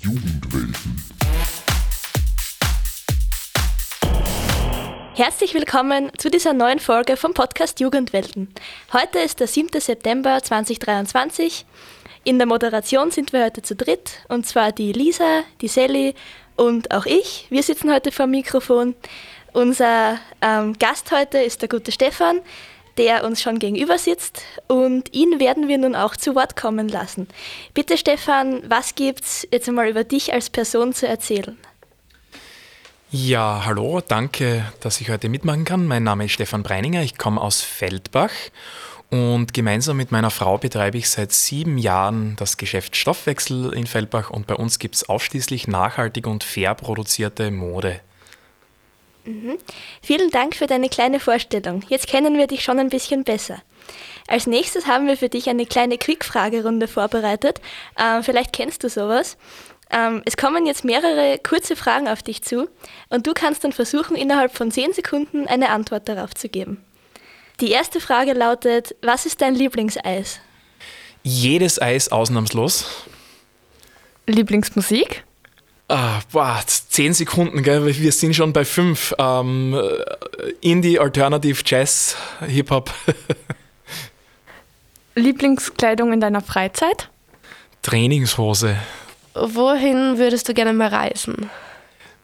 Jugendwelten. Herzlich willkommen zu dieser neuen Folge vom Podcast Jugendwelten. Heute ist der 7. September 2023. In der Moderation sind wir heute zu dritt, und zwar die Lisa, die Sally und auch ich. Wir sitzen heute vor dem Mikrofon. Unser ähm, Gast heute ist der gute Stefan, der uns schon gegenüber sitzt und ihn werden wir nun auch zu Wort kommen lassen. Bitte Stefan, was gibt's jetzt einmal über dich als Person zu erzählen? Ja, hallo, danke, dass ich heute mitmachen kann. Mein Name ist Stefan Breininger, ich komme aus Feldbach und gemeinsam mit meiner Frau betreibe ich seit sieben Jahren das Geschäft Stoffwechsel in Feldbach und bei uns gibt es ausschließlich nachhaltig und fair produzierte Mode. Mhm. Vielen Dank für deine kleine Vorstellung. Jetzt kennen wir dich schon ein bisschen besser. Als nächstes haben wir für dich eine kleine Quick-Fragerunde vorbereitet. Ähm, vielleicht kennst du sowas. Ähm, es kommen jetzt mehrere kurze Fragen auf dich zu und du kannst dann versuchen, innerhalb von 10 Sekunden eine Antwort darauf zu geben. Die erste Frage lautet, was ist dein Lieblingseis? Jedes Eis ausnahmslos. Lieblingsmusik? Ah, boah, 10 Sekunden, gell? wir sind schon bei 5. Ähm, Indie, Alternative, Jazz, Hip-Hop. Lieblingskleidung in deiner Freizeit? Trainingshose. Wohin würdest du gerne mal reisen?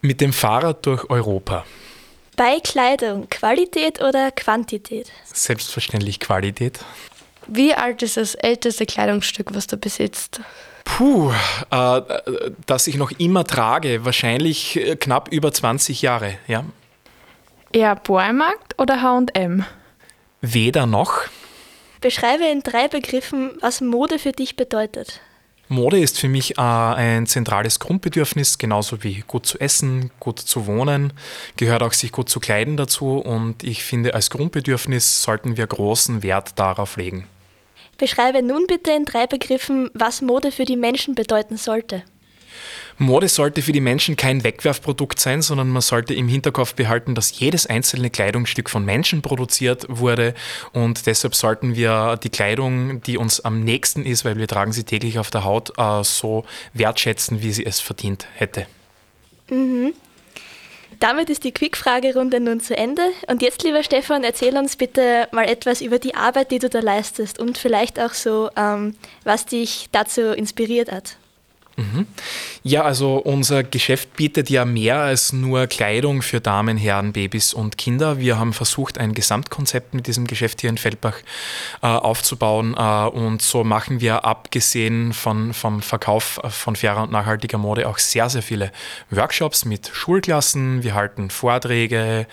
Mit dem Fahrrad durch Europa. Bei Kleidung, Qualität oder Quantität? Selbstverständlich Qualität. Wie alt ist das älteste Kleidungsstück, was du besitzt? Puh, äh, das ich noch immer trage, wahrscheinlich äh, knapp über 20 Jahre, ja. Eher Bohrmarkt oder H&M? Weder noch. Beschreibe in drei Begriffen, was Mode für dich bedeutet. Mode ist für mich äh, ein zentrales Grundbedürfnis, genauso wie gut zu essen, gut zu wohnen, gehört auch sich gut zu kleiden dazu und ich finde, als Grundbedürfnis sollten wir großen Wert darauf legen. Beschreibe nun bitte in drei Begriffen, was Mode für die Menschen bedeuten sollte. Mode sollte für die Menschen kein Wegwerfprodukt sein, sondern man sollte im Hinterkopf behalten, dass jedes einzelne Kleidungsstück von Menschen produziert wurde und deshalb sollten wir die Kleidung, die uns am nächsten ist, weil wir tragen sie täglich auf der Haut, äh, so wertschätzen, wie sie es verdient hätte. Mhm. Damit ist die Quick-Fragerunde nun zu Ende. Und jetzt, lieber Stefan, erzähl uns bitte mal etwas über die Arbeit, die du da leistest und vielleicht auch so, ähm, was dich dazu inspiriert hat. Mhm. Ja, also unser Geschäft bietet ja mehr als nur Kleidung für Damen, Herren, Babys und Kinder. Wir haben versucht, ein Gesamtkonzept mit diesem Geschäft hier in Feldbach äh, aufzubauen äh, und so machen wir abgesehen von, vom Verkauf von fairer und nachhaltiger Mode auch sehr, sehr viele Workshops mit Schulklassen. Wir halten Vorträge.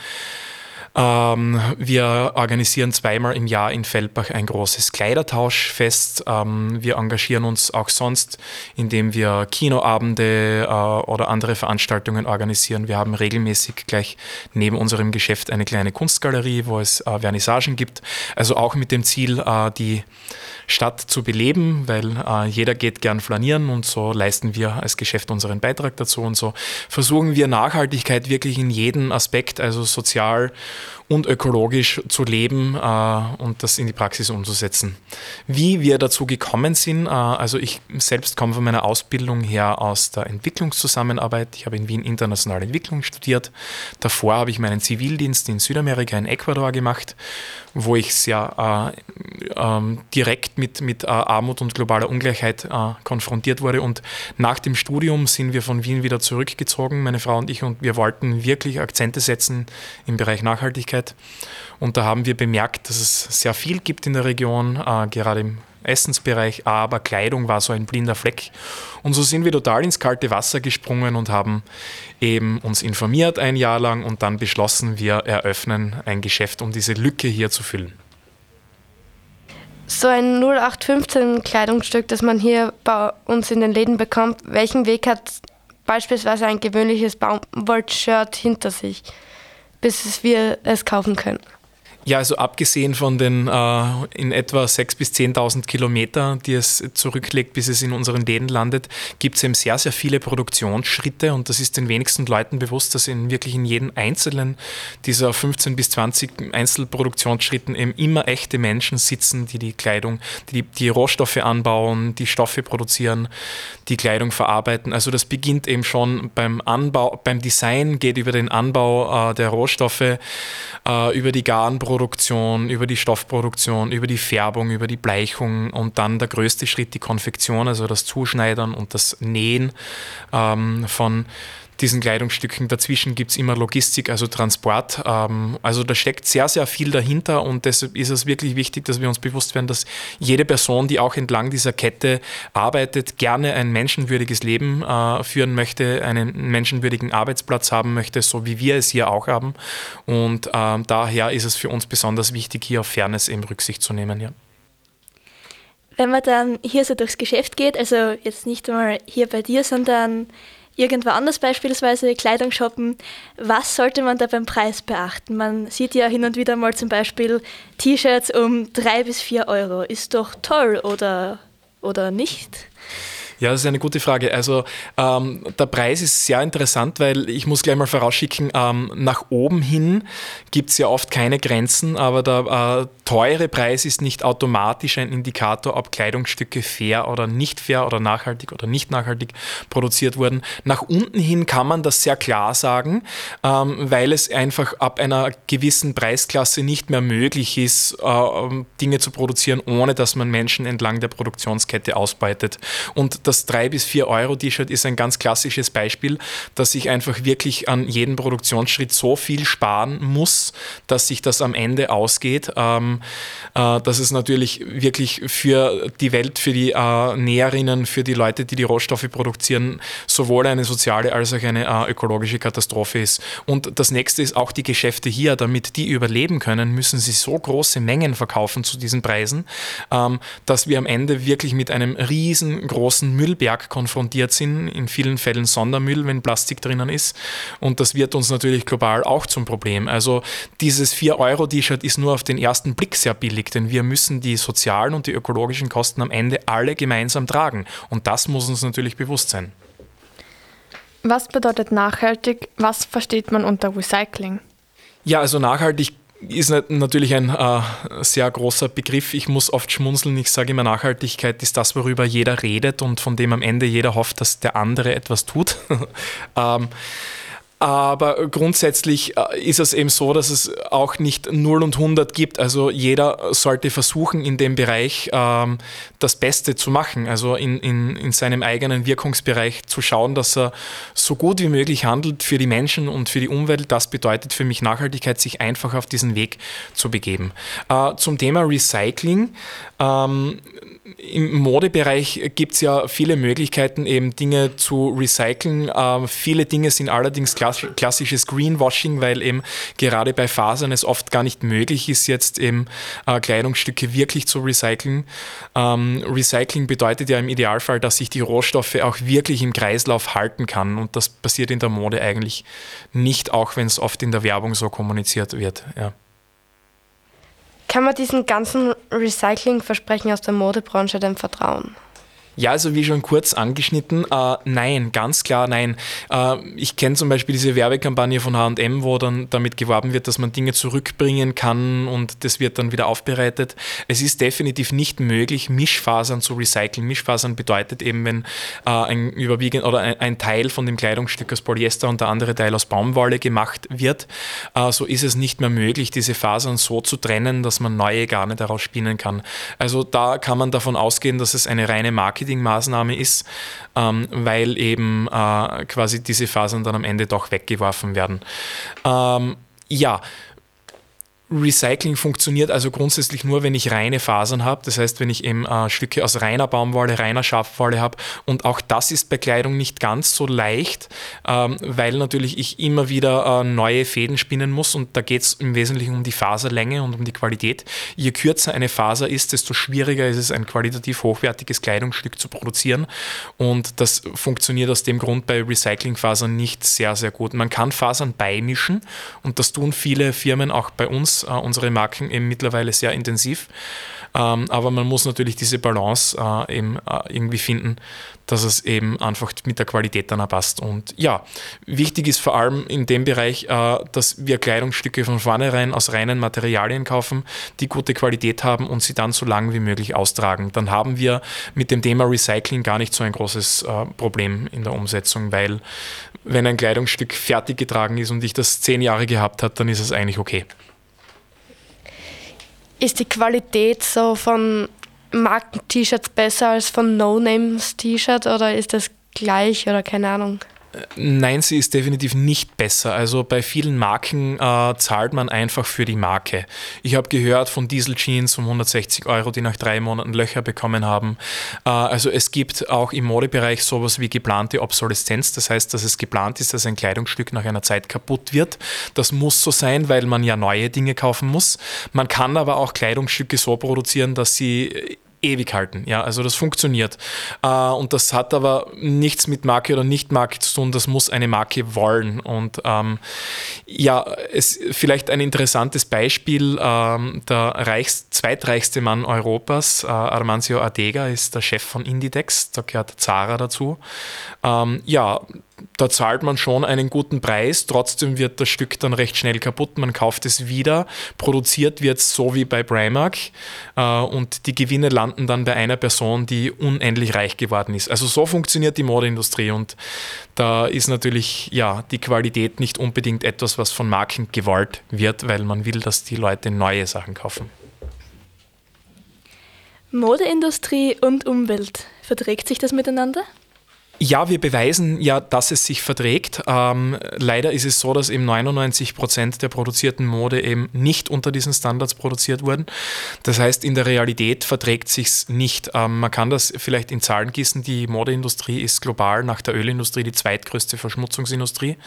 Ähm, wir organisieren zweimal im Jahr in Feldbach ein großes Kleidertauschfest. Ähm, wir engagieren uns auch sonst, indem wir Kinoabende äh, oder andere Veranstaltungen organisieren. Wir haben regelmäßig gleich neben unserem Geschäft eine kleine Kunstgalerie, wo es äh, Vernissagen gibt. Also auch mit dem Ziel, äh, die Stadt zu beleben, weil äh, jeder geht gern flanieren und so leisten wir als Geschäft unseren Beitrag dazu und so versuchen wir Nachhaltigkeit wirklich in jedem Aspekt, also sozial und ökologisch zu leben äh, und das in die Praxis umzusetzen. Wie wir dazu gekommen sind, äh, also ich selbst komme von meiner Ausbildung her aus der Entwicklungszusammenarbeit. Ich habe in Wien internationale Entwicklung studiert. Davor habe ich meinen Zivildienst in Südamerika, in Ecuador gemacht, wo ich sehr äh, ähm, direkt mit, mit äh, Armut und globaler Ungleichheit äh, konfrontiert wurde. Und nach dem Studium sind wir von Wien wieder zurückgezogen, meine Frau und ich, und wir wollten wirklich Akzente setzen im Bereich Nachhaltigkeit. Und da haben wir bemerkt, dass es sehr viel gibt in der Region, äh, gerade im Essensbereich, aber Kleidung war so ein blinder Fleck. Und so sind wir total ins kalte Wasser gesprungen und haben eben uns informiert ein Jahr lang und dann beschlossen, wir eröffnen ein Geschäft, um diese Lücke hier zu füllen. So ein 0815 Kleidungsstück, das man hier bei uns in den Läden bekommt, welchen Weg hat beispielsweise ein gewöhnliches Baumwoll-Shirt hinter sich? bis wir es kaufen können. Ja, also abgesehen von den äh, in etwa 6.000 bis 10.000 Kilometer, die es zurücklegt, bis es in unseren Läden landet, gibt es eben sehr, sehr viele Produktionsschritte und das ist den wenigsten Leuten bewusst, dass in wirklich in jedem einzelnen dieser 15 bis 20 Einzelproduktionsschritten eben immer echte Menschen sitzen, die die Kleidung, die die Rohstoffe anbauen, die Stoffe produzieren, die Kleidung verarbeiten. Also das beginnt eben schon beim Anbau, beim Design, geht über den Anbau äh, der Rohstoffe, äh, über die Garnproduktion, Produktion, über die Stoffproduktion, über die Färbung, über die Bleichung und dann der größte Schritt die Konfektion, also das Zuschneidern und das Nähen ähm, von diesen Kleidungsstücken. Dazwischen gibt es immer Logistik, also Transport. Ähm, also da steckt sehr, sehr viel dahinter und deshalb ist es wirklich wichtig, dass wir uns bewusst werden, dass jede Person, die auch entlang dieser Kette arbeitet, gerne ein menschenwürdiges Leben äh, führen möchte, einen menschenwürdigen Arbeitsplatz haben möchte, so wie wir es hier auch haben. Und ähm, daher ist es für uns besonders wichtig, hier auf Fairness eben Rücksicht zu nehmen. Ja. Wenn man dann hier so durchs Geschäft geht, also jetzt nicht mal hier bei dir, sondern irgendwo anders beispielsweise Kleidung shoppen, was sollte man da beim Preis beachten? Man sieht ja hin und wieder mal zum Beispiel T-Shirts um drei bis vier Euro. Ist doch toll oder, oder nicht? Ja, das ist eine gute Frage. Also ähm, der Preis ist sehr interessant, weil ich muss gleich mal vorausschicken, ähm, nach oben hin gibt es ja oft keine Grenzen, aber der äh, teure Preis ist nicht automatisch ein Indikator, ob Kleidungsstücke fair oder nicht fair oder nachhaltig oder nicht nachhaltig produziert wurden. Nach unten hin kann man das sehr klar sagen, ähm, weil es einfach ab einer gewissen Preisklasse nicht mehr möglich ist, äh, Dinge zu produzieren, ohne dass man Menschen entlang der Produktionskette ausbeutet. Und das 3 bis 4 Euro T-Shirt ist ein ganz klassisches Beispiel, dass ich einfach wirklich an jedem Produktionsschritt so viel sparen muss, dass sich das am Ende ausgeht. Ähm, äh, dass es natürlich wirklich für die Welt, für die äh, Näherinnen, für die Leute, die die Rohstoffe produzieren, sowohl eine soziale als auch eine äh, ökologische Katastrophe ist. Und das nächste ist auch die Geschäfte hier, damit die überleben können, müssen sie so große Mengen verkaufen zu diesen Preisen, ähm, dass wir am Ende wirklich mit einem riesengroßen Müllberg konfrontiert sind, in vielen Fällen Sondermüll, wenn Plastik drinnen ist. Und das wird uns natürlich global auch zum Problem. Also dieses 4-Euro-T-Shirt ist nur auf den ersten Blick sehr billig, denn wir müssen die sozialen und die ökologischen Kosten am Ende alle gemeinsam tragen. Und das muss uns natürlich bewusst sein. Was bedeutet nachhaltig? Was versteht man unter Recycling? Ja, also nachhaltig ist natürlich ein äh, sehr großer Begriff. Ich muss oft schmunzeln. Ich sage immer, Nachhaltigkeit ist das, worüber jeder redet und von dem am Ende jeder hofft, dass der andere etwas tut. ähm, aber grundsätzlich äh, ist es eben so, dass es auch nicht 0 und 100 gibt. Also jeder sollte versuchen, in dem Bereich ähm, das Beste zu machen. Also in, in, in seinem eigenen Wirkungsbereich zu schauen, dass er so gut wie möglich handelt für die Menschen und für die Umwelt. Das bedeutet für mich Nachhaltigkeit, sich einfach auf diesen Weg zu begeben. Äh, zum Thema Recycling. Ähm, im Modebereich gibt es ja viele Möglichkeiten, eben Dinge zu recyceln. Äh, viele Dinge sind allerdings klassisches Greenwashing, weil eben gerade bei Fasern es oft gar nicht möglich ist, jetzt eben äh, Kleidungsstücke wirklich zu recyceln. Ähm, Recycling bedeutet ja im Idealfall, dass sich die Rohstoffe auch wirklich im Kreislauf halten kann. Und das passiert in der Mode eigentlich nicht, auch wenn es oft in der Werbung so kommuniziert wird. Ja. Kann man diesen ganzen Recycling-Versprechen aus der Modebranche denn vertrauen? Ja, also wie schon kurz angeschnitten, äh, nein, ganz klar nein. Äh, ich kenne zum Beispiel diese Werbekampagne von HM, wo dann damit geworben wird, dass man Dinge zurückbringen kann und das wird dann wieder aufbereitet. Es ist definitiv nicht möglich, Mischfasern zu recyceln. Mischfasern bedeutet eben, wenn äh, ein überwiegend oder ein, ein, Teil von dem Kleidungsstück aus Polyester und der andere Teil aus Baumwolle gemacht wird, äh, so ist es nicht mehr möglich, diese Fasern so zu trennen, dass man neue Garne daraus spinnen kann. Also da kann man davon ausgehen, dass es eine reine Marke Marketingmaßnahme ist, ähm, weil eben äh, quasi diese Fasern dann am Ende doch weggeworfen werden. Ähm, ja, Recycling funktioniert also grundsätzlich nur, wenn ich reine Fasern habe. Das heißt, wenn ich eben äh, Stücke aus reiner Baumwolle, reiner Schafwolle habe. Und auch das ist bei Kleidung nicht ganz so leicht, ähm, weil natürlich ich immer wieder äh, neue Fäden spinnen muss. Und da geht es im Wesentlichen um die Faserlänge und um die Qualität. Je kürzer eine Faser ist, desto schwieriger ist es, ein qualitativ hochwertiges Kleidungsstück zu produzieren. Und das funktioniert aus dem Grund bei Recyclingfasern nicht sehr, sehr gut. Man kann Fasern beimischen und das tun viele Firmen auch bei uns äh, unsere Marken eben mittlerweile sehr intensiv. Ähm, aber man muss natürlich diese Balance äh, eben äh, irgendwie finden, dass es eben einfach mit der Qualität dann passt. Und ja, wichtig ist vor allem in dem Bereich, äh, dass wir Kleidungsstücke von vornherein aus reinen Materialien kaufen, die gute Qualität haben und sie dann so lange wie möglich austragen. Dann haben wir mit dem Thema Recycling gar nicht so ein großes äh, Problem in der Umsetzung, weil wenn ein Kleidungsstück fertig getragen ist und ich das zehn Jahre gehabt habe, dann ist es eigentlich okay. Ist die Qualität so von Marken-T-Shirts besser als von No-Names-T-Shirt oder ist das gleich oder keine Ahnung? Nein, sie ist definitiv nicht besser. Also bei vielen Marken äh, zahlt man einfach für die Marke. Ich habe gehört von Diesel Jeans um 160 Euro, die nach drei Monaten Löcher bekommen haben. Äh, also es gibt auch im Modebereich sowas wie geplante Obsoleszenz. Das heißt, dass es geplant ist, dass ein Kleidungsstück nach einer Zeit kaputt wird. Das muss so sein, weil man ja neue Dinge kaufen muss. Man kann aber auch Kleidungsstücke so produzieren, dass sie ewig halten. Ja, also das funktioniert. Äh, und das hat aber nichts mit Marke oder Nicht-Marke zu tun. Das muss eine Marke wollen. Und ähm, ja, es vielleicht ein interessantes Beispiel. Ähm, der reichst, zweitreichste Mann Europas, äh, Armancio Adega, ist der Chef von Indidex. Da gehört Zara dazu. Ähm, ja, da zahlt man schon einen guten Preis, trotzdem wird das Stück dann recht schnell kaputt, man kauft es wieder, produziert wird es so wie bei Primark äh, und die Gewinne landen dann bei einer Person, die unendlich reich geworden ist. Also so funktioniert die Modeindustrie und da ist natürlich ja die Qualität nicht unbedingt etwas, was von Marken gewollt wird, weil man will, dass die Leute neue Sachen kaufen. Modeindustrie und Umwelt, verträgt sich das miteinander? Ja, wir beweisen ja, dass es sich verträgt. Ähm, leider ist es so, dass eben 99 Prozent der produzierten Mode eben nicht unter diesen Standards produziert wurden. Das heißt, in der Realität verträgt sich's nicht. Ähm, man kann das vielleicht in Zahlen gießen. Die Modeindustrie ist global nach der Ölindustrie die zweitgrößte Verschmutzungsindustrie.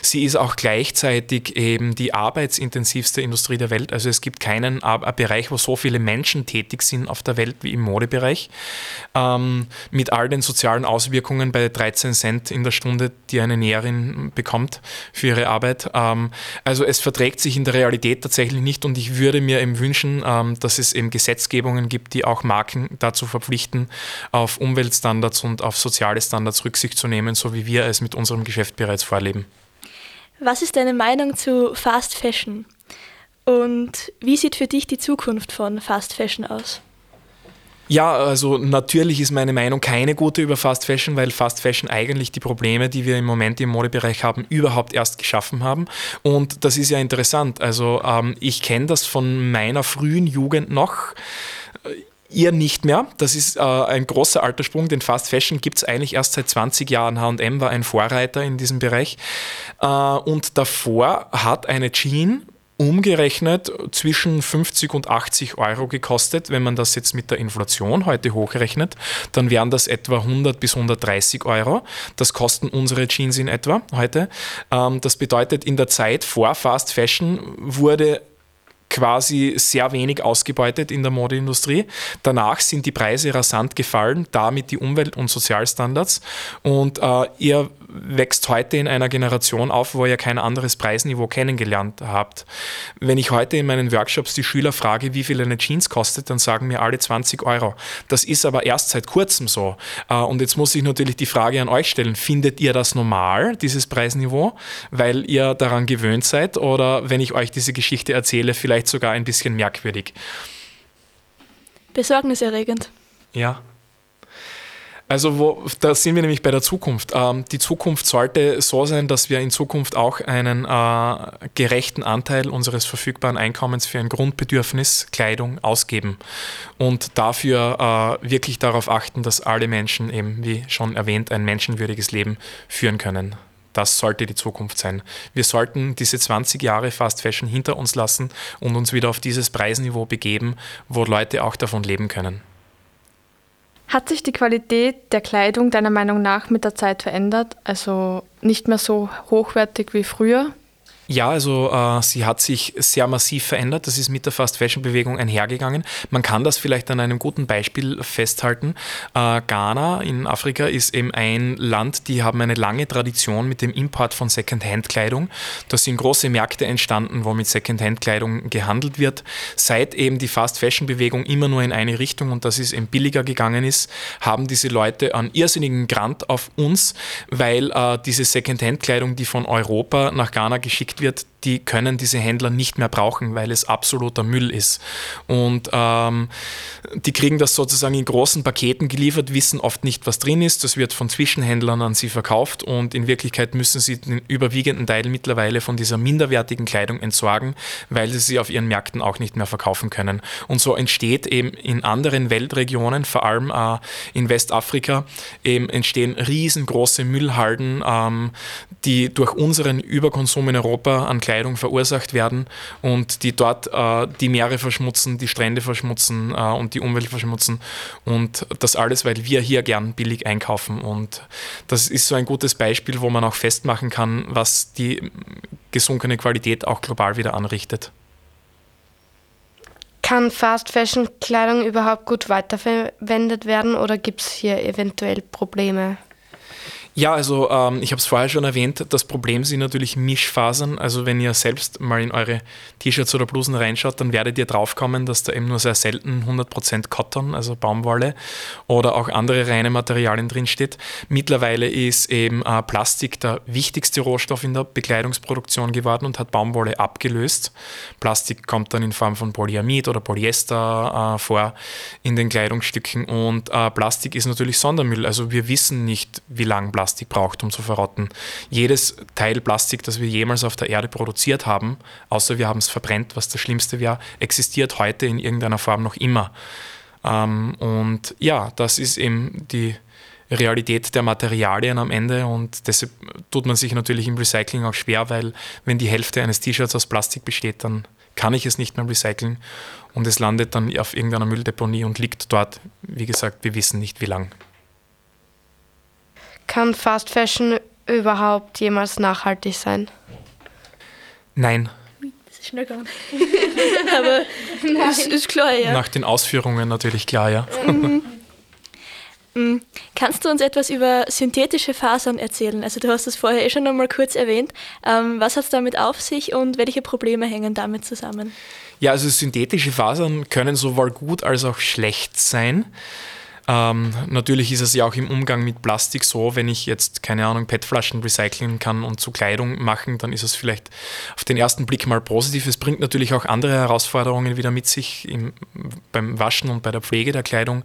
Sie ist auch gleichzeitig eben die arbeitsintensivste Industrie der Welt. Also es gibt keinen Bereich, wo so viele Menschen tätig sind auf der Welt wie im Modebereich. Ähm, mit all den sozialen Auswirkungen bei 13 Cent in der Stunde, die eine Näherin bekommt für ihre Arbeit. Ähm, also es verträgt sich in der Realität tatsächlich nicht und ich würde mir eben wünschen, ähm, dass es eben Gesetzgebungen gibt, die auch Marken dazu verpflichten, auf Umweltstandards und auf soziale Standards Rücksicht zu nehmen, so wie wir es mit unserem Geschäft bereits vorleben. Was ist deine Meinung zu Fast Fashion? Und wie sieht für dich die Zukunft von Fast Fashion aus? Ja, also natürlich ist meine Meinung keine gute über Fast Fashion, weil Fast Fashion eigentlich die Probleme, die wir im Moment im Modebereich haben, überhaupt erst geschaffen haben. Und das ist ja interessant. Also ähm, ich kenne das von meiner frühen Jugend noch ihr nicht mehr. Das ist äh, ein großer Alterssprung, denn Fast Fashion gibt es eigentlich erst seit 20 Jahren. HM war ein Vorreiter in diesem Bereich. Äh, und davor hat eine Jean umgerechnet zwischen 50 und 80 Euro gekostet. Wenn man das jetzt mit der Inflation heute hochrechnet, dann wären das etwa 100 bis 130 Euro. Das kosten unsere Jeans in etwa heute. Ähm, das bedeutet, in der Zeit vor Fast Fashion wurde quasi sehr wenig ausgebeutet in der Modeindustrie. Danach sind die Preise rasant gefallen, damit die Umwelt- und Sozialstandards. Und äh, ihr wächst heute in einer Generation auf, wo ihr kein anderes Preisniveau kennengelernt habt. Wenn ich heute in meinen Workshops die Schüler frage, wie viel eine Jeans kostet, dann sagen mir alle 20 Euro. Das ist aber erst seit kurzem so. Äh, und jetzt muss ich natürlich die Frage an euch stellen, findet ihr das normal, dieses Preisniveau, weil ihr daran gewöhnt seid oder wenn ich euch diese Geschichte erzähle, vielleicht sogar ein bisschen merkwürdig? Besorgniserregend. Ja. Also wo, da sind wir nämlich bei der Zukunft. Ähm, die Zukunft sollte so sein, dass wir in Zukunft auch einen äh, gerechten Anteil unseres verfügbaren Einkommens für ein Grundbedürfnis Kleidung ausgeben und dafür äh, wirklich darauf achten, dass alle Menschen eben, wie schon erwähnt, ein menschenwürdiges Leben führen können. Das sollte die Zukunft sein. Wir sollten diese 20 Jahre Fast Fashion hinter uns lassen und uns wieder auf dieses Preisniveau begeben, wo Leute auch davon leben können. Hat sich die Qualität der Kleidung deiner Meinung nach mit der Zeit verändert? Also nicht mehr so hochwertig wie früher? Ja, also äh, sie hat sich sehr massiv verändert. Das ist mit der Fast Fashion Bewegung einhergegangen. Man kann das vielleicht an einem guten Beispiel festhalten. Äh, Ghana in Afrika ist eben ein Land, die haben eine lange Tradition mit dem Import von Secondhand-Kleidung. Da sind große Märkte entstanden, wo mit Secondhand-Kleidung gehandelt wird. Seit eben die Fast Fashion Bewegung immer nur in eine Richtung und das ist eben billiger gegangen ist, haben diese Leute einen irrsinnigen Grant auf uns, weil äh, diese Secondhand-Kleidung, die von Europa nach Ghana geschickt wird, die können diese Händler nicht mehr brauchen, weil es absoluter Müll ist. Und ähm, die kriegen das sozusagen in großen Paketen geliefert, wissen oft nicht, was drin ist. Das wird von Zwischenhändlern an sie verkauft und in Wirklichkeit müssen sie den überwiegenden Teil mittlerweile von dieser minderwertigen Kleidung entsorgen, weil sie sie auf ihren Märkten auch nicht mehr verkaufen können. Und so entsteht eben in anderen Weltregionen, vor allem äh, in Westafrika, eben entstehen riesengroße Müllhalden, ähm, die durch unseren Überkonsum in Europa an Kleidung verursacht werden und die dort äh, die Meere verschmutzen, die Strände verschmutzen äh, und die Umwelt verschmutzen. Und das alles, weil wir hier gern billig einkaufen. Und das ist so ein gutes Beispiel, wo man auch festmachen kann, was die gesunkene Qualität auch global wieder anrichtet. Kann Fast Fashion Kleidung überhaupt gut weiterverwendet werden oder gibt es hier eventuell Probleme? Ja, also ähm, ich habe es vorher schon erwähnt, das Problem sind natürlich Mischfasern. Also wenn ihr selbst mal in eure T-Shirts oder Blusen reinschaut, dann werdet ihr draufkommen, dass da eben nur sehr selten 100% Cotton, also Baumwolle oder auch andere reine Materialien drinsteht. Mittlerweile ist eben äh, Plastik der wichtigste Rohstoff in der Bekleidungsproduktion geworden und hat Baumwolle abgelöst. Plastik kommt dann in Form von Polyamid oder Polyester äh, vor in den Kleidungsstücken und äh, Plastik ist natürlich Sondermüll. Also wir wissen nicht, wie lange Plastik Plastik braucht, um zu verrotten. Jedes Teil Plastik, das wir jemals auf der Erde produziert haben, außer wir haben es verbrennt, was das Schlimmste wäre, existiert heute in irgendeiner Form noch immer. Ähm, und ja, das ist eben die Realität der Materialien am Ende und deshalb tut man sich natürlich im Recycling auch schwer, weil wenn die Hälfte eines T-Shirts aus Plastik besteht, dann kann ich es nicht mehr recyceln und es landet dann auf irgendeiner Mülldeponie und liegt dort, wie gesagt, wir wissen nicht wie lang. Kann Fast Fashion überhaupt jemals nachhaltig sein? Nein. Das ist schnell gegangen. Aber ist, ist klar, ja. Nach den Ausführungen natürlich klar, ja. Mhm. Mhm. Kannst du uns etwas über synthetische Fasern erzählen? Also du hast das vorher eh schon einmal kurz erwähnt. Ähm, was hat es damit auf sich und welche Probleme hängen damit zusammen? Ja, also synthetische Fasern können sowohl gut als auch schlecht sein. Ähm, natürlich ist es ja auch im Umgang mit Plastik so, wenn ich jetzt, keine Ahnung, PET-Flaschen recyceln kann und zu Kleidung machen, dann ist es vielleicht auf den ersten Blick mal positiv. Es bringt natürlich auch andere Herausforderungen wieder mit sich im, beim Waschen und bei der Pflege der Kleidung,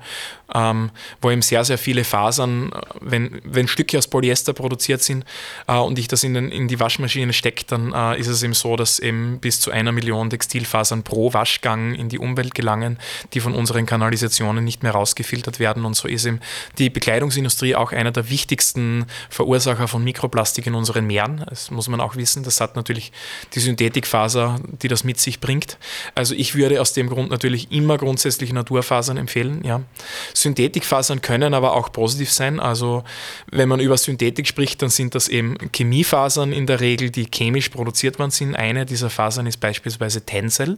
ähm, wo eben sehr, sehr viele Fasern, wenn, wenn Stücke aus Polyester produziert sind äh, und ich das in, den, in die Waschmaschine stecke, dann äh, ist es eben so, dass eben bis zu einer Million Textilfasern pro Waschgang in die Umwelt gelangen, die von unseren Kanalisationen nicht mehr rausgefiltert werden werden. Und so ist eben die Bekleidungsindustrie auch einer der wichtigsten Verursacher von Mikroplastik in unseren Meeren. Das muss man auch wissen. Das hat natürlich die Synthetikfaser, die das mit sich bringt. Also ich würde aus dem Grund natürlich immer grundsätzlich Naturfasern empfehlen. Ja. Synthetikfasern können aber auch positiv sein. Also wenn man über Synthetik spricht, dann sind das eben Chemiefasern in der Regel, die chemisch produziert worden sind. Eine dieser Fasern ist beispielsweise Tencel.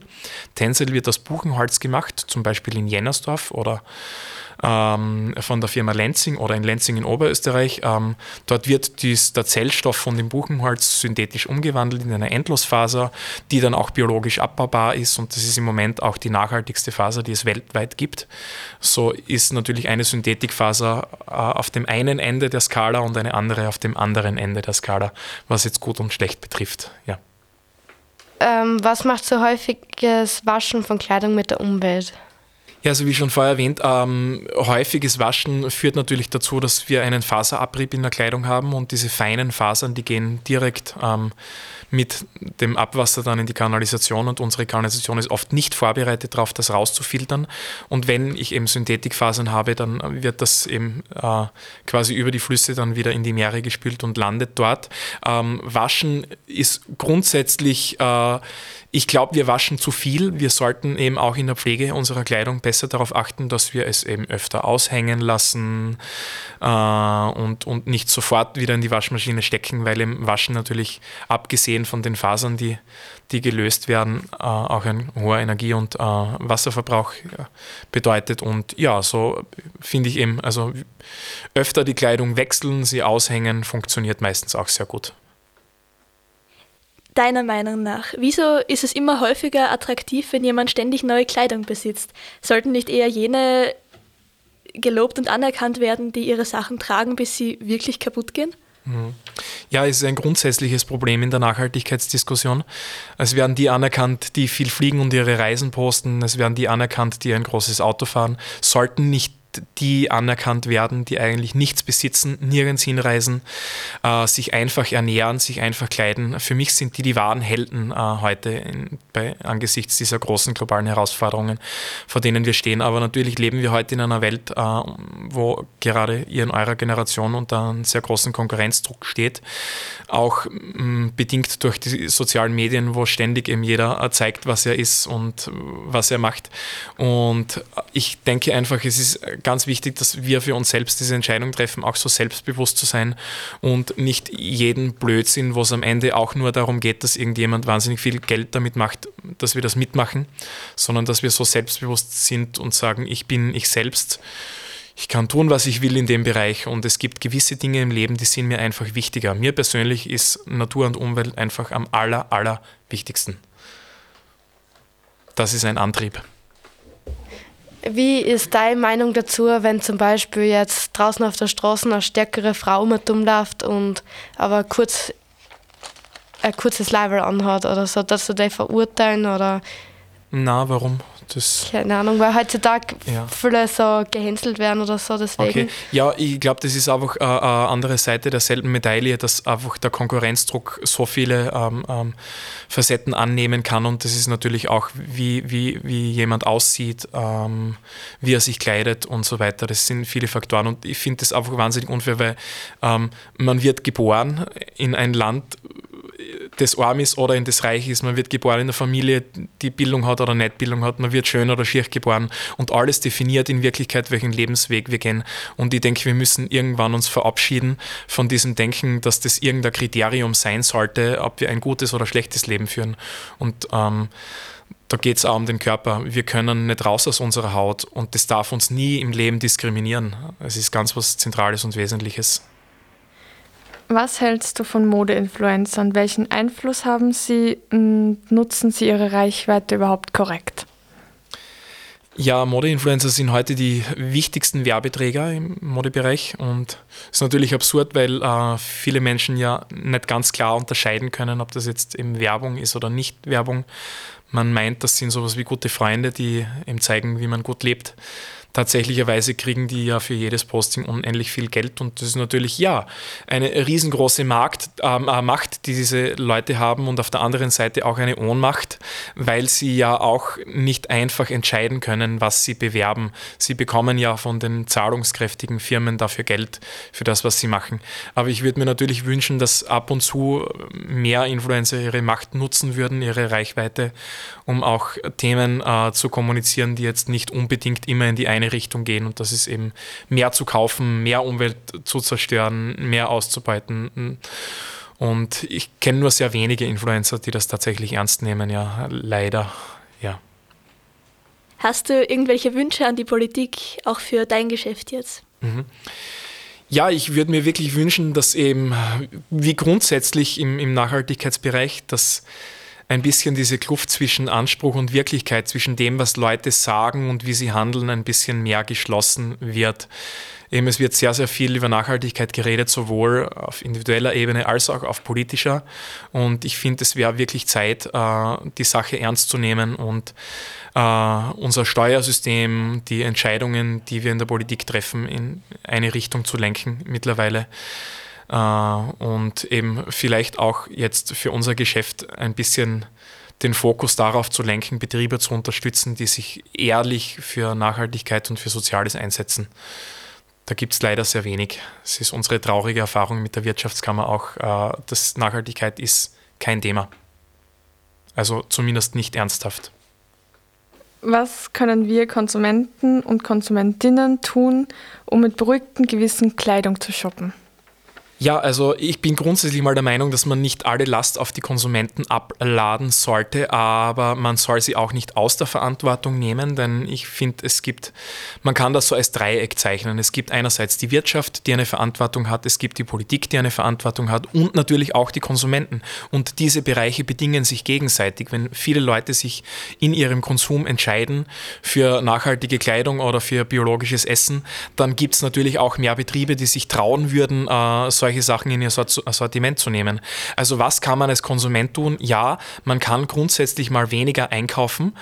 Tencel wird aus Buchenholz gemacht, zum Beispiel in Jennersdorf oder ähm, von der Firma Lenzing oder in Lenzing in Oberösterreich. Ähm, dort wird dies, der Zellstoff von dem Buchenholz synthetisch umgewandelt in eine Endlosfaser, die dann auch biologisch abbaubar ist und das ist im Moment auch die nachhaltigste Faser, die es weltweit gibt. So ist natürlich eine Synthetikfaser äh, auf dem einen Ende der Skala und eine andere auf dem anderen Ende der Skala, was jetzt gut und schlecht betrifft. Ja. Ähm, was macht so häufiges Waschen von Kleidung mit der Umwelt? Ja, also wie schon vorher erwähnt, ähm, häufiges Waschen führt natürlich dazu, dass wir einen Faserabrieb in der Kleidung haben und diese feinen Fasern, die gehen direkt ähm, mit dem Abwasser dann in die Kanalisation und unsere Kanalisation ist oft nicht vorbereitet darauf, das rauszufiltern. Und wenn ich eben Synthetikfasern habe, dann wird das eben äh, quasi über die Flüsse dann wieder in die Meere gespült und landet dort. Ähm, Waschen ist grundsätzlich äh, ich glaube, wir waschen zu viel. Wir sollten eben auch in der Pflege unserer Kleidung besser besser darauf achten, dass wir es eben öfter aushängen lassen äh, und, und nicht sofort wieder in die Waschmaschine stecken, weil im Waschen natürlich, abgesehen von den Fasern, die, die gelöst werden, äh, auch ein hoher Energie- und äh, Wasserverbrauch bedeutet. Und ja, so finde ich eben, also öfter die Kleidung wechseln, sie aushängen, funktioniert meistens auch sehr gut deiner Meinung nach? Wieso ist es immer häufiger attraktiv, wenn jemand ständig neue Kleidung besitzt? Sollten nicht eher jene gelobt und anerkannt werden, die ihre Sachen tragen, bis sie wirklich kaputt gehen? Mhm. Ja, es ist ein grundsätzliches Problem in der Nachhaltigkeitsdiskussion. Es werden die anerkannt, die viel fliegen und ihre Reisen posten. Es werden die anerkannt, die ein großes Auto fahren. Sollten nicht die anerkannt werden, die eigentlich nichts besitzen, nirgends hinreisen, äh, sich einfach ernähren, sich einfach kleiden. Für mich sind die die wahren Helden äh, heute in, bei, angesichts dieser großen globalen Herausforderungen, vor denen wir stehen. Aber natürlich leben wir heute in einer Welt, äh, wo gerade ihr in eurer Generation unter einem sehr großen Konkurrenzdruck steht. Auch mh, mm, bedingt durch die sozialen Medien, wo ständig eben jeder äh, zeigt, was er ist und äh, was er macht. Und ich denke einfach, es ist ganz wichtig, dass wir für uns selbst diese Entscheidung treffen, auch so selbstbewusst zu sein und nicht jeden Blödsinn, wo es am Ende auch nur darum geht, dass irgendjemand wahnsinnig viel Geld damit macht, dass wir das mitmachen, sondern dass wir so selbstbewusst sind und sagen, ich bin ich selbst. Ich kann tun, was ich will in dem Bereich und es gibt gewisse Dinge im Leben, die sind mir einfach wichtiger. Mir persönlich ist Natur und Umwelt einfach am aller, aller wichtigsten. Das ist ein Antrieb. Wie ist deine Meinung dazu, wenn zum Beispiel jetzt draußen auf der Straße eine stärkere Frau mit umläuft und aber kurz ein kurzes Level anhat oder so, dass du die verurteilen oder? Na, warum? Das Keine Ahnung, weil heutzutage ja. viele so gehänselt werden oder so, deswegen. Okay. Ja, ich glaube, das ist einfach eine, eine andere Seite derselben Medaille, dass einfach der Konkurrenzdruck so viele ähm, ähm, Facetten annehmen kann und das ist natürlich auch, wie, wie, wie jemand aussieht, ähm, wie er sich kleidet und so weiter. Das sind viele Faktoren und ich finde das einfach wahnsinnig unfair, weil ähm, man wird geboren in ein Land, des Arm ist oder in das Reich ist. Man wird geboren in einer Familie, die Bildung hat oder nicht Bildung hat. Man wird schön oder schier geboren. Und alles definiert in Wirklichkeit, welchen Lebensweg wir gehen. Und ich denke, wir müssen irgendwann uns verabschieden von diesem Denken, dass das irgendein Kriterium sein sollte, ob wir ein gutes oder schlechtes Leben führen. Und ähm, da geht es auch um den Körper. Wir können nicht raus aus unserer Haut und das darf uns nie im Leben diskriminieren. Es ist ganz was Zentrales und Wesentliches. Was hältst du von Modeinfluencern? Welchen Einfluss haben sie und nutzen sie ihre Reichweite überhaupt korrekt? Ja, Modeinfluencer sind heute die wichtigsten Werbeträger im Modebereich und es ist natürlich absurd, weil äh, viele Menschen ja nicht ganz klar unterscheiden können, ob das jetzt eben Werbung ist oder nicht Werbung. Man meint, das sind sowas wie gute Freunde, die eben zeigen, wie man gut lebt tatsächlicherweise kriegen die ja für jedes Posting unendlich viel Geld und das ist natürlich ja eine riesengroße Markt, äh, Macht, die diese Leute haben und auf der anderen Seite auch eine Ohnmacht, weil sie ja auch nicht einfach entscheiden können, was sie bewerben. Sie bekommen ja von den zahlungskräftigen Firmen dafür Geld für das, was sie machen. Aber ich würde mir natürlich wünschen, dass ab und zu mehr Influencer ihre Macht nutzen würden, ihre Reichweite, um auch Themen äh, zu kommunizieren, die jetzt nicht unbedingt immer in die eine Richtung gehen und das ist eben mehr zu kaufen, mehr Umwelt zu zerstören, mehr auszubeuten. Und ich kenne nur sehr wenige Influencer, die das tatsächlich ernst nehmen, ja, leider, ja. Hast du irgendwelche Wünsche an die Politik, auch für dein Geschäft jetzt? Mhm. Ja, ich würde mir wirklich wünschen, dass eben, wie grundsätzlich im, im Nachhaltigkeitsbereich, dass ein bisschen diese Kluft zwischen Anspruch und Wirklichkeit, zwischen dem, was Leute sagen und wie sie handeln, ein bisschen mehr geschlossen wird. Eben, es wird sehr, sehr viel über Nachhaltigkeit geredet, sowohl auf individueller Ebene als auch auf politischer. Und ich finde, es wäre wirklich Zeit, äh, die Sache ernst zu nehmen und äh, unser Steuersystem, die Entscheidungen, die wir in der Politik treffen, in eine Richtung zu lenken mittlerweile. Äh, und eben vielleicht auch jetzt für unser Geschäft ein bisschen den Fokus darauf zu lenken, Betriebe zu unterstützen, die sich ehrlich für Nachhaltigkeit und für Soziales einsetzen. Da gibt es leider sehr wenig. Es ist unsere traurige Erfahrung mit der Wirtschaftskammer auch, äh, dass Nachhaltigkeit ist kein Thema. Also zumindest nicht ernsthaft. Was können wir Konsumenten und Konsumentinnen tun, um mit beruhigtem Gewissen Kleidung zu shoppen? Ja, also ich bin grundsätzlich mal der Meinung, dass man nicht alle Last auf die Konsumenten abladen sollte, aber man soll sie auch nicht aus der Verantwortung nehmen, denn ich finde, es gibt, man kann das so als Dreieck zeichnen. Es gibt einerseits die Wirtschaft, die eine Verantwortung hat, es gibt die Politik, die eine Verantwortung hat und natürlich auch die Konsumenten. Und diese Bereiche bedingen sich gegenseitig. Wenn viele Leute sich in ihrem Konsum entscheiden für nachhaltige Kleidung oder für biologisches Essen, dann gibt es natürlich auch mehr Betriebe, die sich trauen würden, äh, solche Sachen in ihr Sortiment zu nehmen. Also was kann man als Konsument tun? Ja, man kann grundsätzlich mal weniger einkaufen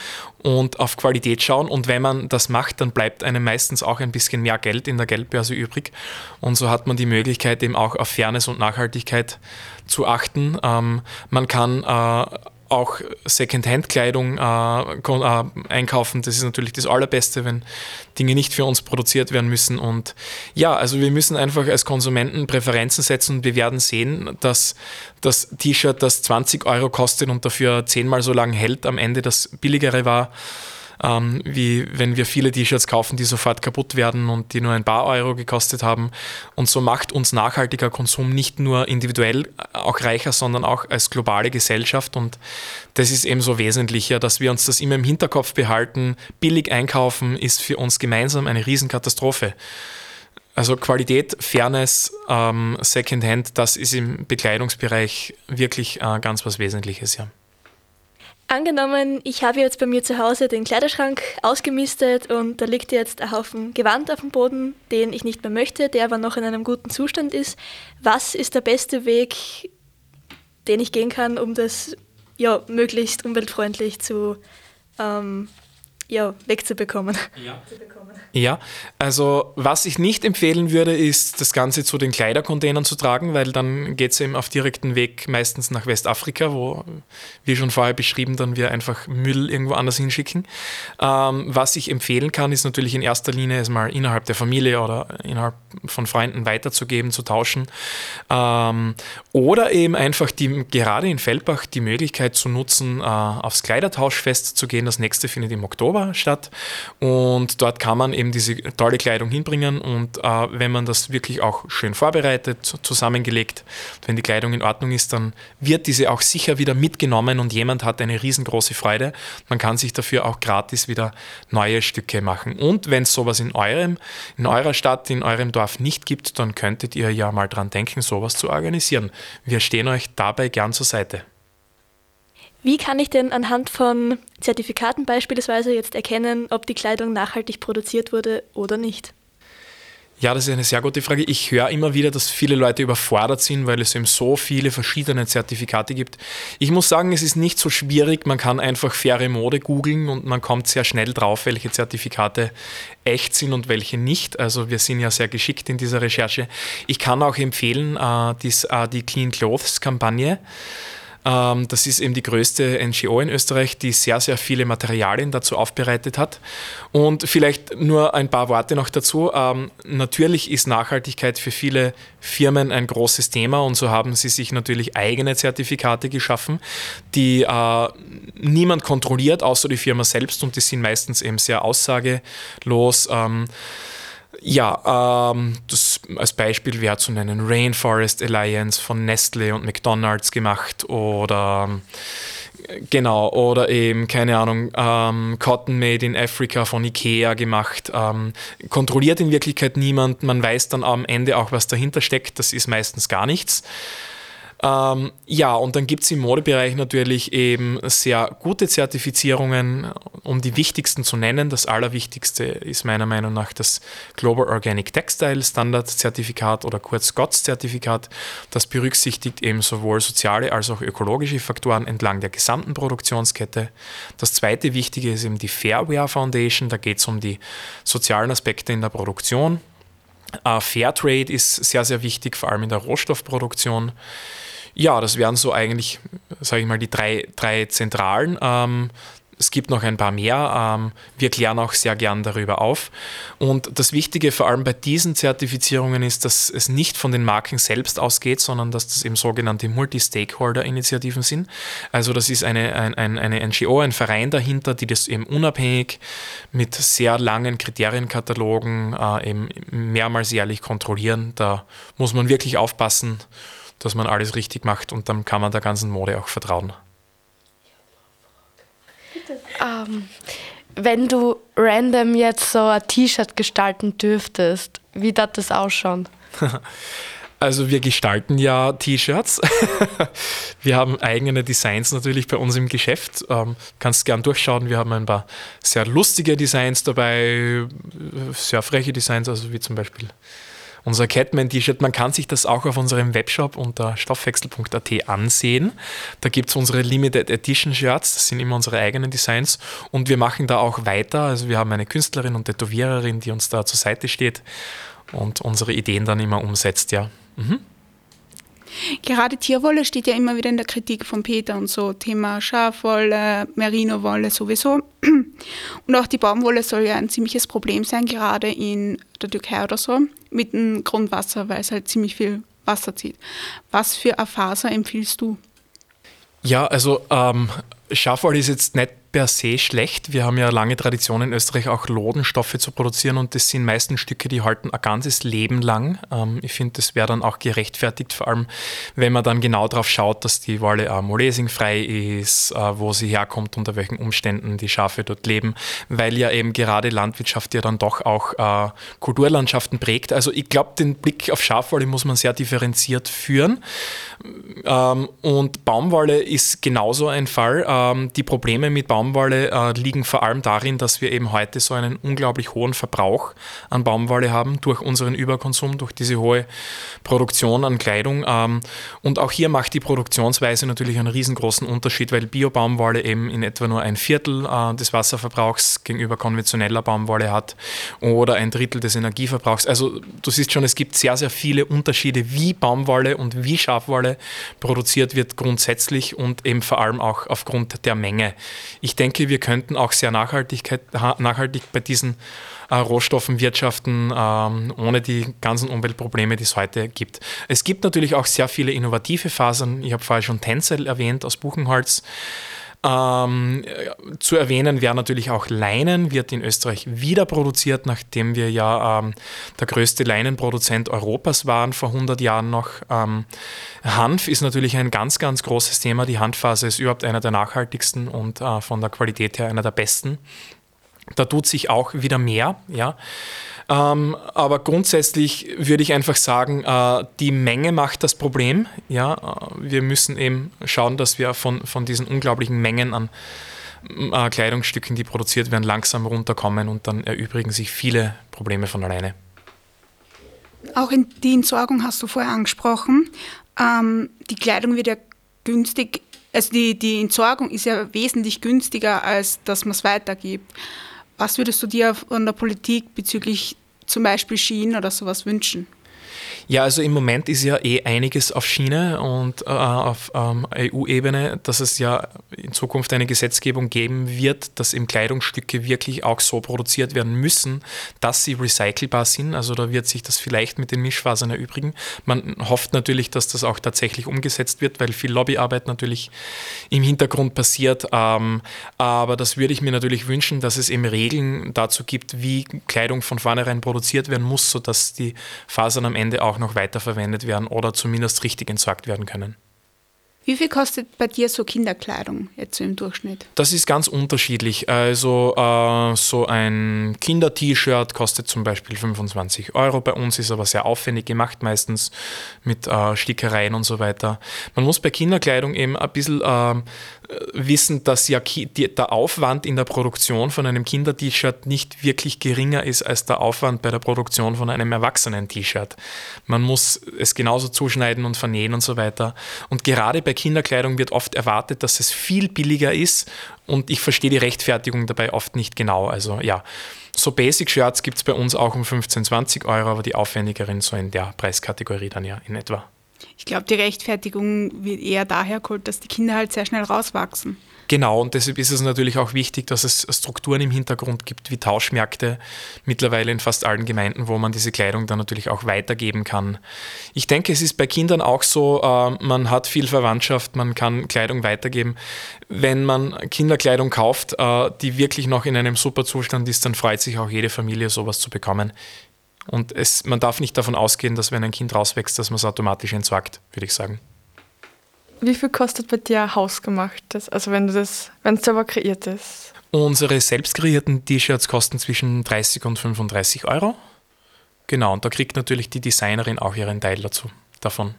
und auf Qualität schauen. Und wenn man das macht, dann bleibt einem meistens auch ein bisschen mehr Geld in der Geldbörse übrig. Und so hat man die Möglichkeit, eben auch auf Fairness und Nachhaltigkeit zu achten. Ähm, man kann äh, auch Secondhand-Kleidung äh, äh, einkaufen. Das ist natürlich das Allerbeste, wenn Dinge nicht für uns produziert werden müssen. Und ja, also wir müssen einfach als Konsumenten Präferenzen setzen und wir werden sehen, dass das T-Shirt, das 20 Euro kostet und dafür zehnmal so lange hält, am Ende das billigere war ähm, wie wenn wir viele T-Shirts kaufen, die sofort kaputt werden und die nur ein paar Euro gekostet haben. Und so macht uns nachhaltiger Konsum nicht nur individuell äh, auch reicher, sondern auch als globale Gesellschaft. Und das ist eben so wesentlicher, dass wir uns das immer im Hinterkopf behalten. Billig einkaufen ist für uns gemeinsam eine Riesenkatastrophe. Also Qualität, Fairness, ähm, Secondhand, das ist im Bekleidungsbereich wirklich äh, ganz was Wesentliches, ja. Angenommen, ich habe jetzt bei mir zu Hause den Kleiderschrank ausgemistet und da liegt jetzt ein Haufen Gewand auf dem Boden, den ich nicht mehr möchte, der aber noch in einem guten Zustand ist. Was ist der beste Weg, den ich gehen kann, um das ja, möglichst umweltfreundlich zu ähm, ja, wegzubekommen? Ja. Ja, also was ich nicht empfehlen würde, ist das Ganze zu den Kleidercontainern zu tragen, weil dann geht es eben auf direkten Weg meistens nach Westafrika, wo, wie schon vorher beschrieben, dann wir einfach Müll irgendwo anders hinschicken. Ähm, was ich empfehlen kann, ist natürlich in erster Linie es mal innerhalb der Familie oder innerhalb von Freunden weiterzugeben, zu tauschen. Ähm, oder eben einfach die, gerade in Feldbach die Möglichkeit zu nutzen, äh, aufs Kleidertauschfest zu gehen. Das nächste findet im Oktober statt und dort kann man eben eben diese tolle Kleidung hinbringen und äh, wenn man das wirklich auch schön vorbereitet, zusammengelegt, wenn die Kleidung in Ordnung ist, dann wird diese auch sicher wieder mitgenommen und jemand hat eine riesengroße Freude. Man kann sich dafür auch gratis wieder neue Stücke machen. Und wenn es sowas in eurem, in eurer Stadt, in eurem Dorf nicht gibt, dann könntet ihr ja mal dran denken, sowas zu organisieren. Wir stehen euch dabei gern zur Seite. Wie kann ich denn anhand von Zertifikaten beispielsweise jetzt erkennen, ob die Kleidung nachhaltig produziert wurde oder nicht? Ja, das ist eine sehr gute Frage. Ich höre immer wieder, dass viele Leute überfordert sind, weil es eben so viele verschiedene Zertifikate gibt. Ich muss sagen, es ist nicht so schwierig. Man kann einfach faire Mode googeln und man kommt sehr schnell drauf, welche Zertifikate echt sind und welche nicht. Also wir sind ja sehr geschickt in dieser Recherche. Ich kann auch empfehlen, äh, äh, die Clean Clothes Kampagne. Ähm, das ist eben die größte NGO in Österreich, die sehr, sehr viele Materialien dazu aufbereitet hat. Und vielleicht nur ein paar Worte noch dazu. Ähm, natürlich ist Nachhaltigkeit für viele Firmen ein großes Thema und so haben sie sich natürlich eigene Zertifikate geschaffen, die äh, niemand kontrolliert, außer die Firma selbst und die sind meistens eben sehr aussagelos. Ja, ähm, das als Beispiel wäre zu nennen Rainforest Alliance von Nestle und McDonald's gemacht oder genau, oder eben, keine Ahnung, ähm, Cotton Made in Africa von Ikea gemacht. Ähm, kontrolliert in Wirklichkeit niemand, man weiß dann am Ende auch, was dahinter steckt, das ist meistens gar nichts. Ähm, ja, und dann gibt es im Modebereich natürlich eben sehr gute Zertifizierungen, um die wichtigsten zu nennen. Das allerwichtigste ist meiner Meinung nach das Global Organic Textile Standard Zertifikat oder kurz GOTS Zertifikat. Das berücksichtigt eben sowohl soziale als auch ökologische Faktoren entlang der gesamten Produktionskette. Das zweite Wichtige ist eben die Fairware Foundation. Da geht es um die sozialen Aspekte in der Produktion. Uh, Fairtrade ist sehr, sehr wichtig, vor allem in der Rohstoffproduktion. Ja, das wären so eigentlich, sage ich mal, die drei, drei Zentralen. Ähm, es gibt noch ein paar mehr. Ähm, wir klären auch sehr gern darüber auf. Und das Wichtige vor allem bei diesen Zertifizierungen ist, dass es nicht von den Marken selbst ausgeht, sondern dass das eben sogenannte Multi-Stakeholder-Initiativen sind. Also das ist eine, ein, eine NGO, ein Verein dahinter, die das eben unabhängig mit sehr langen Kriterienkatalogen äh, eben mehrmals jährlich kontrollieren. Da muss man wirklich aufpassen, dass man alles richtig macht und dann kann man der ganzen Mode auch vertrauen. Ähm, wenn du random jetzt so ein T-Shirt gestalten dürftest, wie darf das ausschauen? Also wir gestalten ja T-Shirts. wir haben eigene Designs natürlich bei uns im Geschäft. Ähm, kannst gern durchschauen. Wir haben ein paar sehr lustige Designs dabei, sehr freche Designs, also wie zum Beispiel unser Catman-T-Shirt. Man kann sich das auch auf unserem Webshop unter stoffwechsel.at ansehen. Da gibt es unsere Limited Edition Shirts, das sind immer unsere eigenen Designs und wir machen da auch weiter. Also wir haben eine Künstlerin und Tätowiererin, die uns da zur Seite steht und unsere Ideen dann immer umsetzt, ja. Mhm. Gerade Tierwolle steht ja immer wieder in der Kritik von Peter und so. Thema Schafwolle, Merino-Wolle sowieso. Und auch die Baumwolle soll ja ein ziemliches Problem sein, gerade in der Türkei oder so, mit dem Grundwasser, weil es halt ziemlich viel Wasser zieht. Was für eine Faser empfiehlst du? Ja, also ähm, Schafwolle ist jetzt nicht per se schlecht. Wir haben ja lange Tradition in Österreich auch Lodenstoffe zu produzieren und das sind meistens Stücke, die halten ein ganzes Leben lang. Ähm, ich finde, das wäre dann auch gerechtfertigt, vor allem wenn man dann genau darauf schaut, dass die Wolle äh, molesingfrei ist, äh, wo sie herkommt, unter welchen Umständen die Schafe dort leben, weil ja eben gerade Landwirtschaft ja dann doch auch äh, Kulturlandschaften prägt. Also ich glaube, den Blick auf Schafwolle muss man sehr differenziert führen. Ähm, und Baumwolle ist genauso ein Fall. Ähm, die Probleme mit Baumwolle Baumwolle äh, liegen vor allem darin, dass wir eben heute so einen unglaublich hohen Verbrauch an Baumwolle haben durch unseren Überkonsum, durch diese hohe Produktion an Kleidung. Ähm, und auch hier macht die Produktionsweise natürlich einen riesengroßen Unterschied, weil Bio-Baumwolle eben in etwa nur ein Viertel äh, des Wasserverbrauchs gegenüber konventioneller Baumwolle hat oder ein Drittel des Energieverbrauchs. Also du siehst schon, es gibt sehr, sehr viele Unterschiede, wie Baumwolle und wie Schafwolle produziert wird grundsätzlich und eben vor allem auch aufgrund der Menge. Ich ich denke, wir könnten auch sehr nachhaltig bei diesen äh, Rohstoffen wirtschaften, ähm, ohne die ganzen Umweltprobleme, die es heute gibt. Es gibt natürlich auch sehr viele innovative Fasern. Ich habe vorher schon Tencel erwähnt aus Buchenholz. Ähm, zu erwähnen wäre natürlich auch Leinen, wird in Österreich wieder produziert, nachdem wir ja ähm, der größte Leinenproduzent Europas waren vor 100 Jahren noch. Ähm, Hanf ist natürlich ein ganz, ganz großes Thema. Die Hanfphase ist überhaupt einer der nachhaltigsten und äh, von der Qualität her einer der besten. Da tut sich auch wieder mehr, ja. Ähm, aber grundsätzlich würde ich einfach sagen, äh, die Menge macht das Problem. Ja, äh, wir müssen eben schauen, dass wir von, von diesen unglaublichen Mengen an äh, Kleidungsstücken, die produziert werden, langsam runterkommen und dann erübrigen sich viele Probleme von alleine. Auch in die Entsorgung hast du vorher angesprochen. Ähm, die Kleidung wird ja günstig, also die, die Entsorgung ist ja wesentlich günstiger, als dass man es weitergibt. Was würdest du dir von der Politik bezüglich zum Beispiel Schienen oder sowas wünschen? Ja, also im Moment ist ja eh einiges auf Schiene und äh, auf ähm, EU-Ebene, dass es ja in Zukunft eine Gesetzgebung geben wird, dass eben Kleidungsstücke wirklich auch so produziert werden müssen, dass sie recycelbar sind. Also da wird sich das vielleicht mit den Mischfasern erübrigen. Man hofft natürlich, dass das auch tatsächlich umgesetzt wird, weil viel Lobbyarbeit natürlich im Hintergrund passiert. Ähm, aber das würde ich mir natürlich wünschen, dass es eben Regeln dazu gibt, wie Kleidung von vornherein produziert werden muss, sodass die Fasern am Ende auch auch noch weiterverwendet werden oder zumindest richtig entsorgt werden können. Wie viel kostet bei dir so Kinderkleidung jetzt im Durchschnitt? Das ist ganz unterschiedlich. Also äh, so ein Kinder-T-Shirt kostet zum Beispiel 25 Euro. Bei uns ist aber sehr aufwendig gemacht, meistens mit äh, Stickereien und so weiter. Man muss bei Kinderkleidung eben ein bisschen äh, wissen, dass ja der Aufwand in der Produktion von einem Kinder-T-Shirt nicht wirklich geringer ist als der Aufwand bei der Produktion von einem Erwachsenen-T-Shirt. Man muss es genauso zuschneiden und vernähen und so weiter. Und gerade bei Kinderkleidung wird oft erwartet, dass es viel billiger ist und ich verstehe die Rechtfertigung dabei oft nicht genau. Also ja, so Basic-Shirts gibt es bei uns auch um 15, 20 Euro, aber die aufwendigeren so in der Preiskategorie dann ja in etwa. Ich glaube, die Rechtfertigung wird eher daher geholt, dass die Kinder halt sehr schnell rauswachsen. Genau, und deshalb ist es natürlich auch wichtig, dass es Strukturen im Hintergrund gibt, wie Tauschmärkte, mittlerweile in fast allen Gemeinden, wo man diese Kleidung dann natürlich auch weitergeben kann. Ich denke, es ist bei Kindern auch so, äh, man hat viel Verwandtschaft, man kann Kleidung weitergeben. Wenn man Kinderkleidung kauft, äh, die wirklich noch in einem super Zustand ist, dann freut sich auch jede Familie, sowas zu bekommen. Und es, man darf nicht davon ausgehen, dass wenn ein Kind rauswächst, dass man es automatisch entsorgt, würde ich sagen. Wie viel kostet bei dir hausgemachtes? Also wenn du das, wenn es selber kreiert ist? Unsere selbst kreierten T-Shirts kosten zwischen 30 und 35 Euro. Genau, und da kriegt natürlich die Designerin auch ihren Teil dazu davon.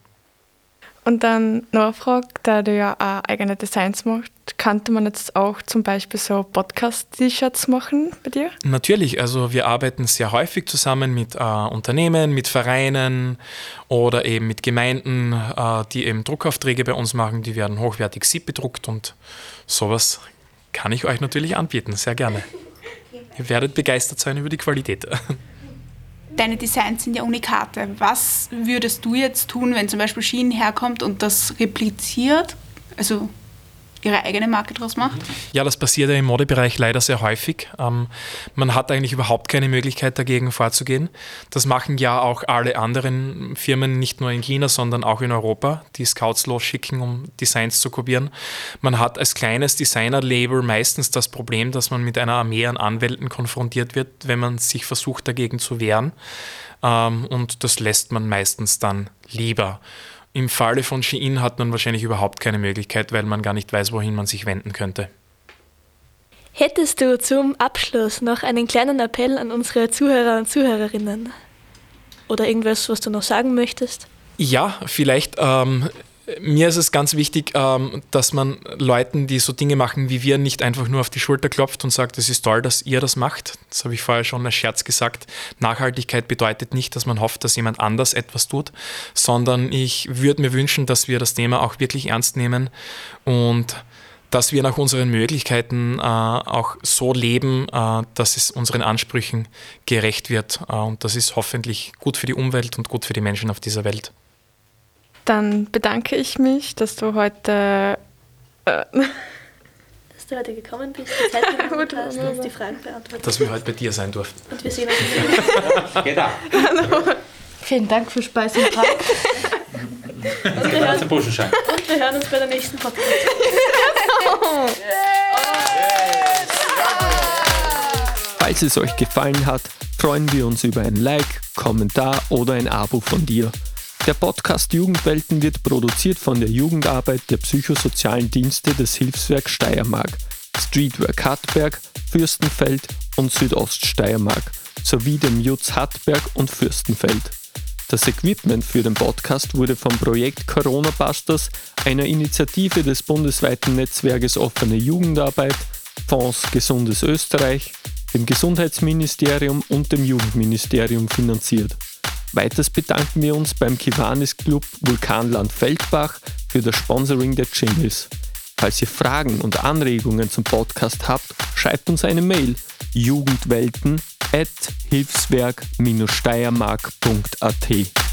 Und dann noch eine Frage, da du ja auch eigene Designs machst, könnte man jetzt auch zum Beispiel so Podcast-T-Shirts machen bei dir? Natürlich, also wir arbeiten sehr häufig zusammen mit äh, Unternehmen, mit Vereinen oder eben mit Gemeinden, äh, die eben Druckaufträge bei uns machen, die werden hochwertig SIP bedruckt und sowas kann ich euch natürlich anbieten, sehr gerne. Ihr werdet begeistert sein über die Qualität. deine Designs sind ja Unikate. Was würdest du jetzt tun, wenn zum Beispiel Shein herkommt und das repliziert, also ihre eigene Marke draus macht? Ja, das passiert ja im Modebereich leider sehr häufig. Ähm, man hat eigentlich überhaupt keine Möglichkeit dagegen vorzugehen. Das machen ja auch alle anderen Firmen, nicht nur in China, sondern auch in Europa, die Scouts losschicken, um Designs zu kopieren. Man hat als kleines Designer-Label meistens das Problem, dass man mit einer Armee an Anwälten konfrontiert wird, wenn man sich versucht dagegen zu wehren. Ähm, und das lässt man meistens dann lieber. Im Falle von Shein hat man wahrscheinlich überhaupt keine Möglichkeit, weil man gar nicht weiß, wohin man sich wenden könnte. Hättest du zum Abschluss noch einen kleinen Appell an unsere Zuhörer und Zuhörerinnen? Oder irgendwas, was du noch sagen möchtest? Ja, vielleicht ähm, mir ist es ganz wichtig, ähm, dass man Leuten, die so Dinge machen wie wir, nicht einfach nur auf die Schulter klopft und sagt, es ist toll, dass ihr das macht. Das habe ich vorher schon als Scherz gesagt. Nachhaltigkeit bedeutet nicht, dass man hofft, dass jemand anders etwas tut, sondern ich würde mir wünschen, dass wir das Thema auch wirklich ernst nehmen und dass wir nach unseren Möglichkeiten äh, auch so leben, äh, dass es unseren Ansprüchen gerecht wird. Äh, und das ist hoffentlich gut für die Umwelt und gut für die Menschen auf dieser Welt. Dann bedanke ich mich, dass du heute. Äh, dass du heute gekommen bist, die Zeit genommen hast und uns die Fragen beantwortet Dass wir heute bei dir sein durften. Und wir sehen uns wieder. Hallo. Vielen Dank für Speis und Trank. und, wir hören, und wir hören uns bei der nächsten Podcast. Falls es euch gefallen hat, freuen wir uns über ein Like, Kommentar oder ein Abo von dir. Der Podcast Jugendwelten wird produziert von der Jugendarbeit der psychosozialen Dienste des Hilfswerk Steiermark, Streetwork Hartberg, Fürstenfeld und Südoststeiermark sowie dem Jutz Hartberg und Fürstenfeld. Das Equipment für den Podcast wurde vom Projekt Corona Busters, einer Initiative des bundesweiten Netzwerkes Offene Jugendarbeit, Fonds Gesundes Österreich, dem Gesundheitsministerium und dem Jugendministerium finanziert. Weiters bedanken wir uns beim Kiwanis Club Vulkanland Feldbach für das Sponsoring der Jingles. Falls ihr Fragen und Anregungen zum Podcast habt, schreibt uns eine Mail jugendwelten at hilfswerk-steiermark.at.